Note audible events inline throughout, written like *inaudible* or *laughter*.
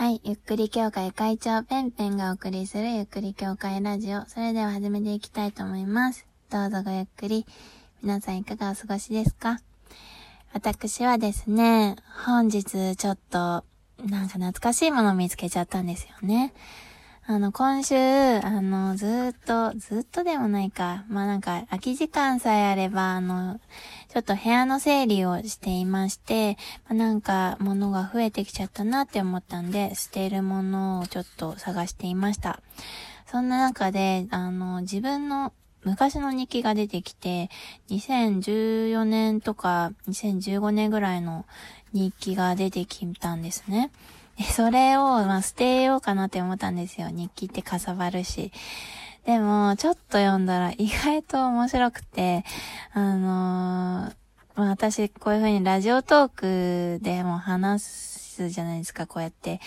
はい。ゆっくり協会会長ペンペンがお送りするゆっくり協会ラジオ。それでは始めていきたいと思います。どうぞごゆっくり。皆さんいかがお過ごしですか？私はですね、本日ちょっと、なんか懐かしいものを見つけちゃったんですよね。あの、今週、あの、ずっと、ずっとでもないか。まあなんか、空き時間さえあれば、あの、ちょっと部屋の整理をしていまして、まあ、なんか、物が増えてきちゃったなって思ったんで、捨てるものをちょっと探していました。そんな中で、あの、自分の昔の日記が出てきて、2014年とか2015年ぐらいの日記が出てきたんですね。それを、まあ、捨てようかなって思ったんですよ。日記ってかさばるし。でも、ちょっと読んだら意外と面白くて、あのーまあ、私、こういう風にラジオトークでも話すじゃないですか、こうやって。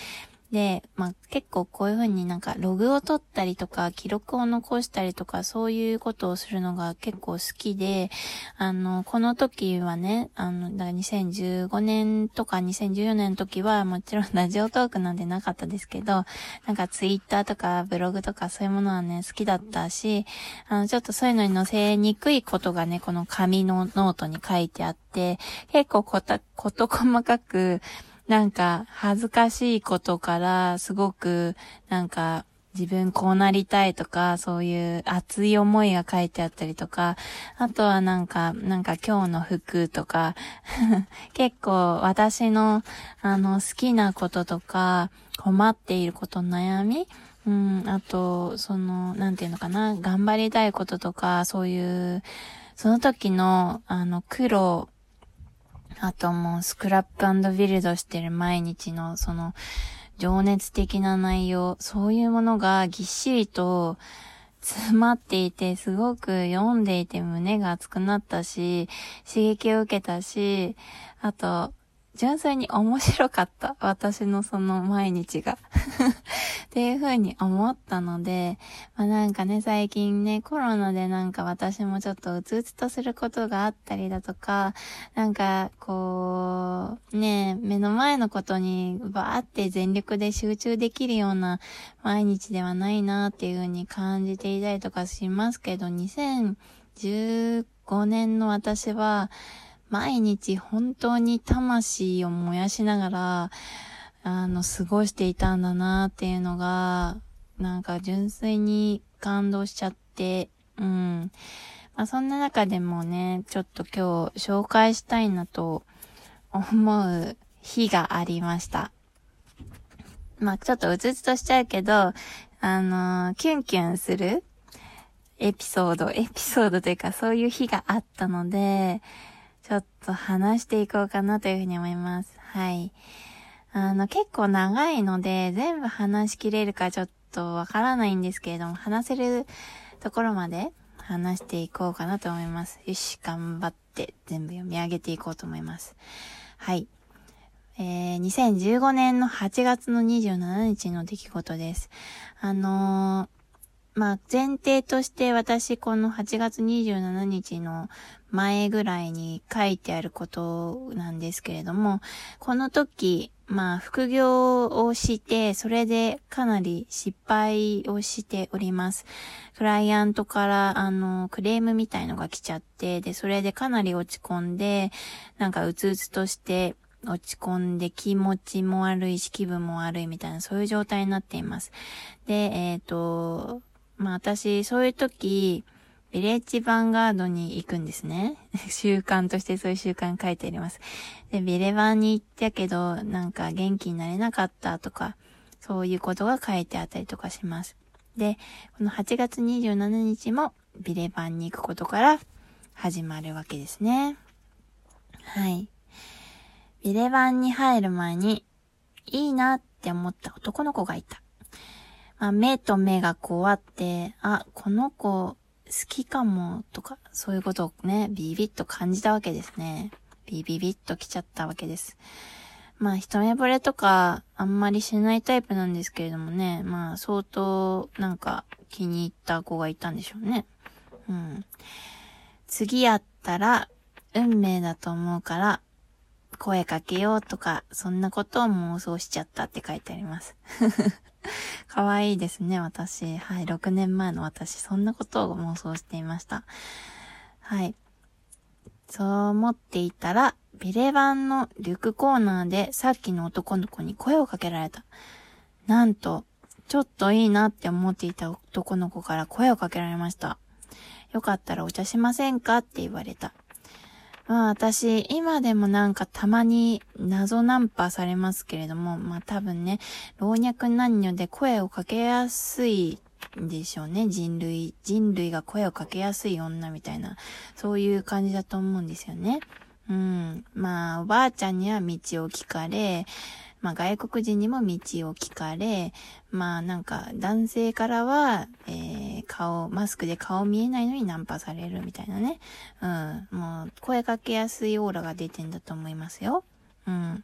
で、まあ、結構こういう風になんかログを取ったりとか、記録を残したりとか、そういうことをするのが結構好きで、あの、この時はね、あの、だから2015年とか2014年の時はもちろん *laughs* ラジオトークなんてなかったですけど、なんかツイッターとかブログとかそういうものはね、好きだったし、あの、ちょっとそういうのに載せにくいことがね、この紙のノートに書いてあって、結構こた、こと細かく、なんか、恥ずかしいことから、すごく、なんか、自分こうなりたいとか、そういう熱い思いが書いてあったりとか、あとはなんか、なんか今日の服とか、*laughs* 結構私の、あの、好きなこととか、困っていること、悩みうん、あと、その、なんていうのかな、頑張りたいこととか、そういう、その時の、あの、苦労、あともうスクラップビルドしてる毎日のその情熱的な内容、そういうものがぎっしりと詰まっていて、すごく読んでいて胸が熱くなったし、刺激を受けたし、あと、純粋に面白かった。私のその毎日が。っていう風に思ったので、まあなんかね、最近ね、コロナでなんか私もちょっとうつうつとすることがあったりだとか、なんか、こう、ね、目の前のことにバーって全力で集中できるような毎日ではないなっていう風に感じていたりとかしますけど、2015年の私は、毎日本当に魂を燃やしながら、あの、過ごしていたんだなっていうのが、なんか純粋に感動しちゃって、うん。まあそんな中でもね、ちょっと今日紹介したいなと思う日がありました。まあちょっとうつつとしちゃうけど、あのキュンキュンするエピソード、エピソードというかそういう日があったので、ちょっと話していこうかなというふうに思います。はい。あの、結構長いので、全部話しきれるかちょっとわからないんですけれども、話せるところまで話していこうかなと思います。よし、頑張って全部読み上げていこうと思います。はい。えー、2015年の8月の27日の出来事です。あのーまあ、前提として私この8月27日の前ぐらいに書いてあることなんですけれども、この時、まあ、副業をして、それでかなり失敗をしております。クライアントから、あの、クレームみたいのが来ちゃって、で、それでかなり落ち込んで、なんかうつうつとして、落ち込んで気持ちも悪いし気分も悪いみたいなそういう状態になっています。で、えっ、と、まあ私、そういう時、ビレッジヴァンガードに行くんですね。*laughs* 習慣としてそういう習慣書いてあります。で、ビレバンに行ったけど、なんか元気になれなかったとか、そういうことが書いてあったりとかします。で、この8月27日もビレバンに行くことから始まるわけですね。はい。ビレバンに入る前に、いいなって思った男の子がいた。まあ、目と目がこうあって、あ、この子好きかもとか、そういうことをね、ビビッと感じたわけですね。ビビビッと来ちゃったわけです。まあ、一目惚れとか、あんまりしないタイプなんですけれどもね、まあ、相当、なんか、気に入った子がいたんでしょうね。うん。次やったら、運命だと思うから、声かけようとか、そんなことを妄想しちゃったって書いてあります。かわいいですね、私。はい、6年前の私、そんなことを妄想していました。はい。そう思っていたら、ビレバンのリュックコーナーでさっきの男の子に声をかけられた。なんと、ちょっといいなって思っていた男の子から声をかけられました。よかったらお茶しませんか？って言われた。まあ私、今でもなんかたまに謎ナンパされますけれども、まあ多分ね、老若男女で声をかけやすいんでしょうね。人類、人類が声をかけやすい女みたいな、そういう感じだと思うんですよね。うん。まあ、おばあちゃんには道を聞かれ、まあ外国人にも道を聞かれ、まあなんか男性からは、えー、顔、マスクで顔見えないのにナンパされるみたいなね。うん。もう声かけやすいオーラが出てんだと思いますよ。うん。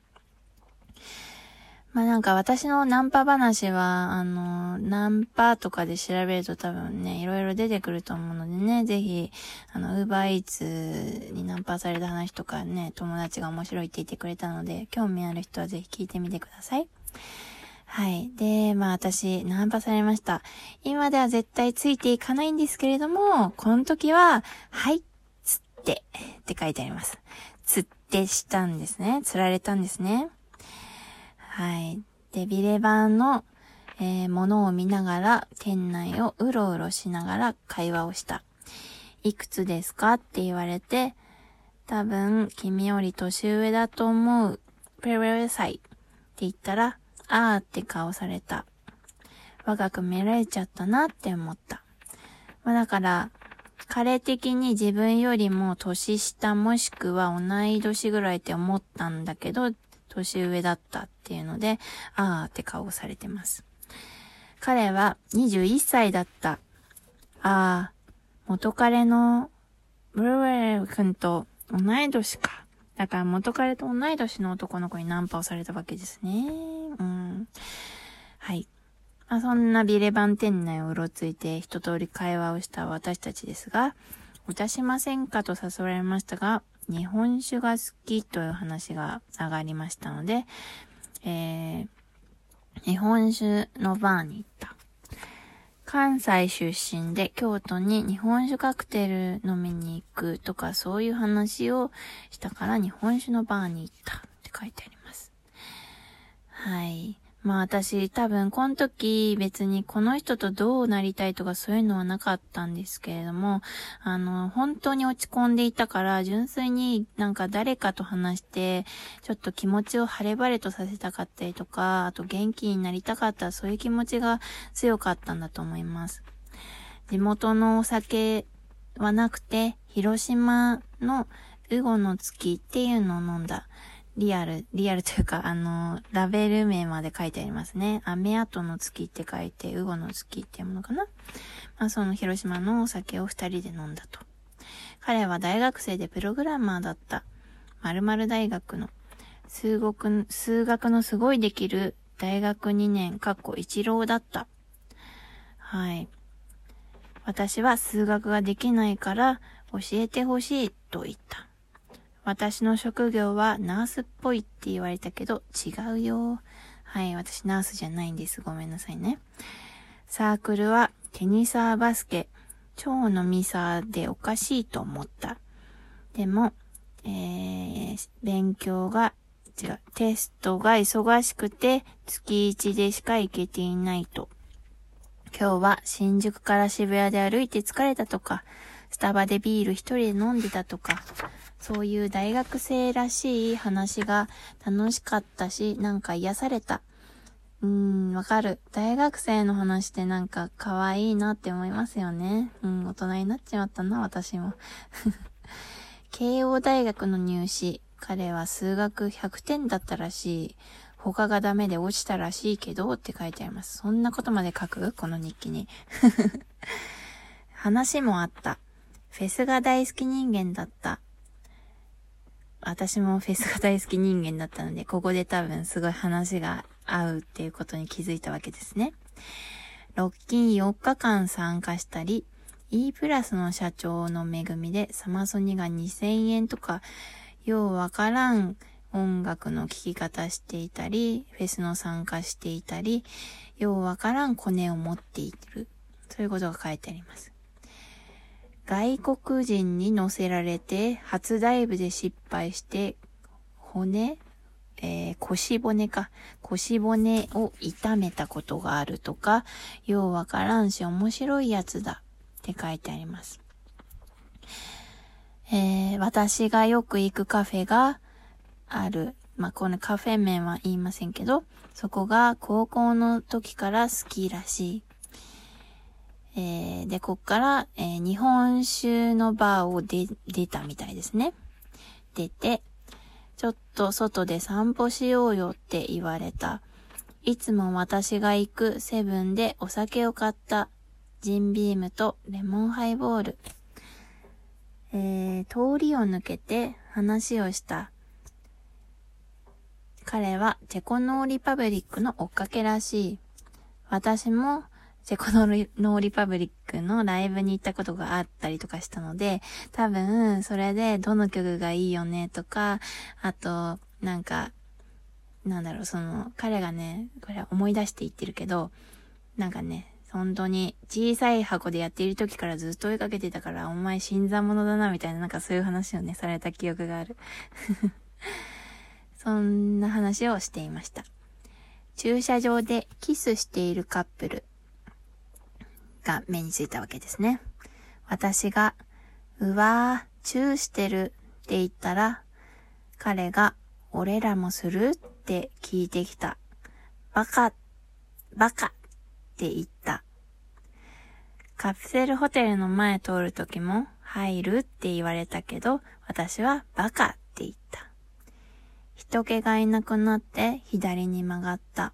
まあなんか私のナンパ話は、あの、ナンパとかで調べると多分ね、いろいろ出てくると思うのでね、ぜひ、あの、ウーバーイーツにナンパされた話とかね、友達が面白いって言ってくれたので、興味ある人はぜひ聞いてみてください。はい。で、まあ私、ナンパされました。今では絶対ついていかないんですけれども、この時は、はい、つって、って書いてあります。つってしたんですね。釣られたんですね。はい。で、ビレ版の、えー、ものを見ながら、店内をうろうろしながら会話をした。いくつですかって言われて、多分、君より年上だと思う。ペレレサイって言ったら、あーって顔された。若く見られちゃったなって思った。まあ、だから、彼的に自分よりも年下もしくは同い年ぐらいって思ったんだけど、年上だったっていうので、あーって顔をされてます。彼は21歳だった。あー、元彼のブルーウェル君と同い年か。だから元彼と同い年の男の子にナンパをされたわけですね。うん。はい。まあ、そんなビレバン店内をうろついて一通り会話をした私たちですが、お茶しませんか？と誘われましたが、日本酒が好きという話が上がりましたので、えー、日本酒のバーに行った。関西出身で京都に日本酒カクテル飲みに行くとかそういう話をしたから日本酒のバーに行ったって書いてあります。はい。まあ私多分この時別にこの人とどうなりたいとかそういうのはなかったんですけれども、あの、本当に落ち込んでいたから純粋になんか誰かと話してちょっと気持ちを晴れ晴れとさせたかったりとか、あと元気になりたかったそういう気持ちが強かったんだと思います。地元のお酒はなくて広島のウゴの月っていうのを飲んだ。リアル、リアルというか、あの、ラベル名まで書いてありますね。雨跡の月って書いて、ウゴの月っていうものかな。まあ、その広島のお酒を二人で飲んだと。彼は大学生でプログラマーだった。〇〇大学の数学、数学のすごいできる大学2年、かっこ一郎だった。はい。私は数学ができないから教えてほしいと言った。私の職業はナースっぽいって言われたけど違うよ。はい、私ナースじゃないんです。ごめんなさいね。サークルはテニサーバスケ、超飲みサーでおかしいと思った。でも、えー、勉強が、違う、テストが忙しくて月1でしか行けていないと。今日は新宿から渋谷で歩いて疲れたとか、スタバでビール一人で飲んでたとか、そういう大学生らしい話が楽しかったし、なんか癒された。うーん、わかる。大学生の話ってなんか可愛いなって思いますよね。うん、大人になっちまったな、私も。*laughs* 慶応大学の入試。彼は数学100点だったらしい。他がダメで落ちたらしいけどって書いてあります。そんなことまで書く？この日記に。*laughs* 話もあった。フェスが大好き人間だった。私もフェスが大好き人間だったので、ここで多分すごい話が合うっていうことに気づいたわけですね。ロッキン4日間参加したり、E プラスの社長の恵みでサマソニが2000円とか、ようわからん音楽の聴き方していたり、フェスの参加していたり、ようわからんコネを持っている。そういうことが書いてあります。外国人に乗せられて、初ダイブで失敗して、骨えー、腰骨か。腰骨を痛めたことがあるとか、ようわからんし面白いやつだって書いてあります。えー、私がよく行くカフェがある。まあ、このカフェ名は言いませんけど、そこが高校の時から好きらしい。えー、で、こっから、えー、日本酒のバーを出、出たみたいですね。出て、ちょっと外で散歩しようよって言われた。いつも私が行くセブンでお酒を買ったジンビームとレモンハイボール。えー、通りを抜けて話をした。彼はチェコノーリパブリックの追っかけらしい。私もチェコノーリパブリックのライブに行ったことがあったりとかしたので、多分それでどの曲がいいよねとか、あと、なんか、なんだろう、その、彼がね、これ思い出して言ってるけど、なんかね、本当に小さい箱でやっている時からずっと追いかけてたから、お前新参者だな、みたいな、なんかそういう話をね、された記憶がある。*laughs* そんな話をしていました。駐車場でキスしているカップルが目についたわけですね。私が、うわー、チューしてるって言ったら、彼が、俺らもするって聞いてきた。バカ、バカって言った。カプセルホテルの前通るときも入るって言われたけど、私はバカって言った。人気がいなくなって左に曲がった。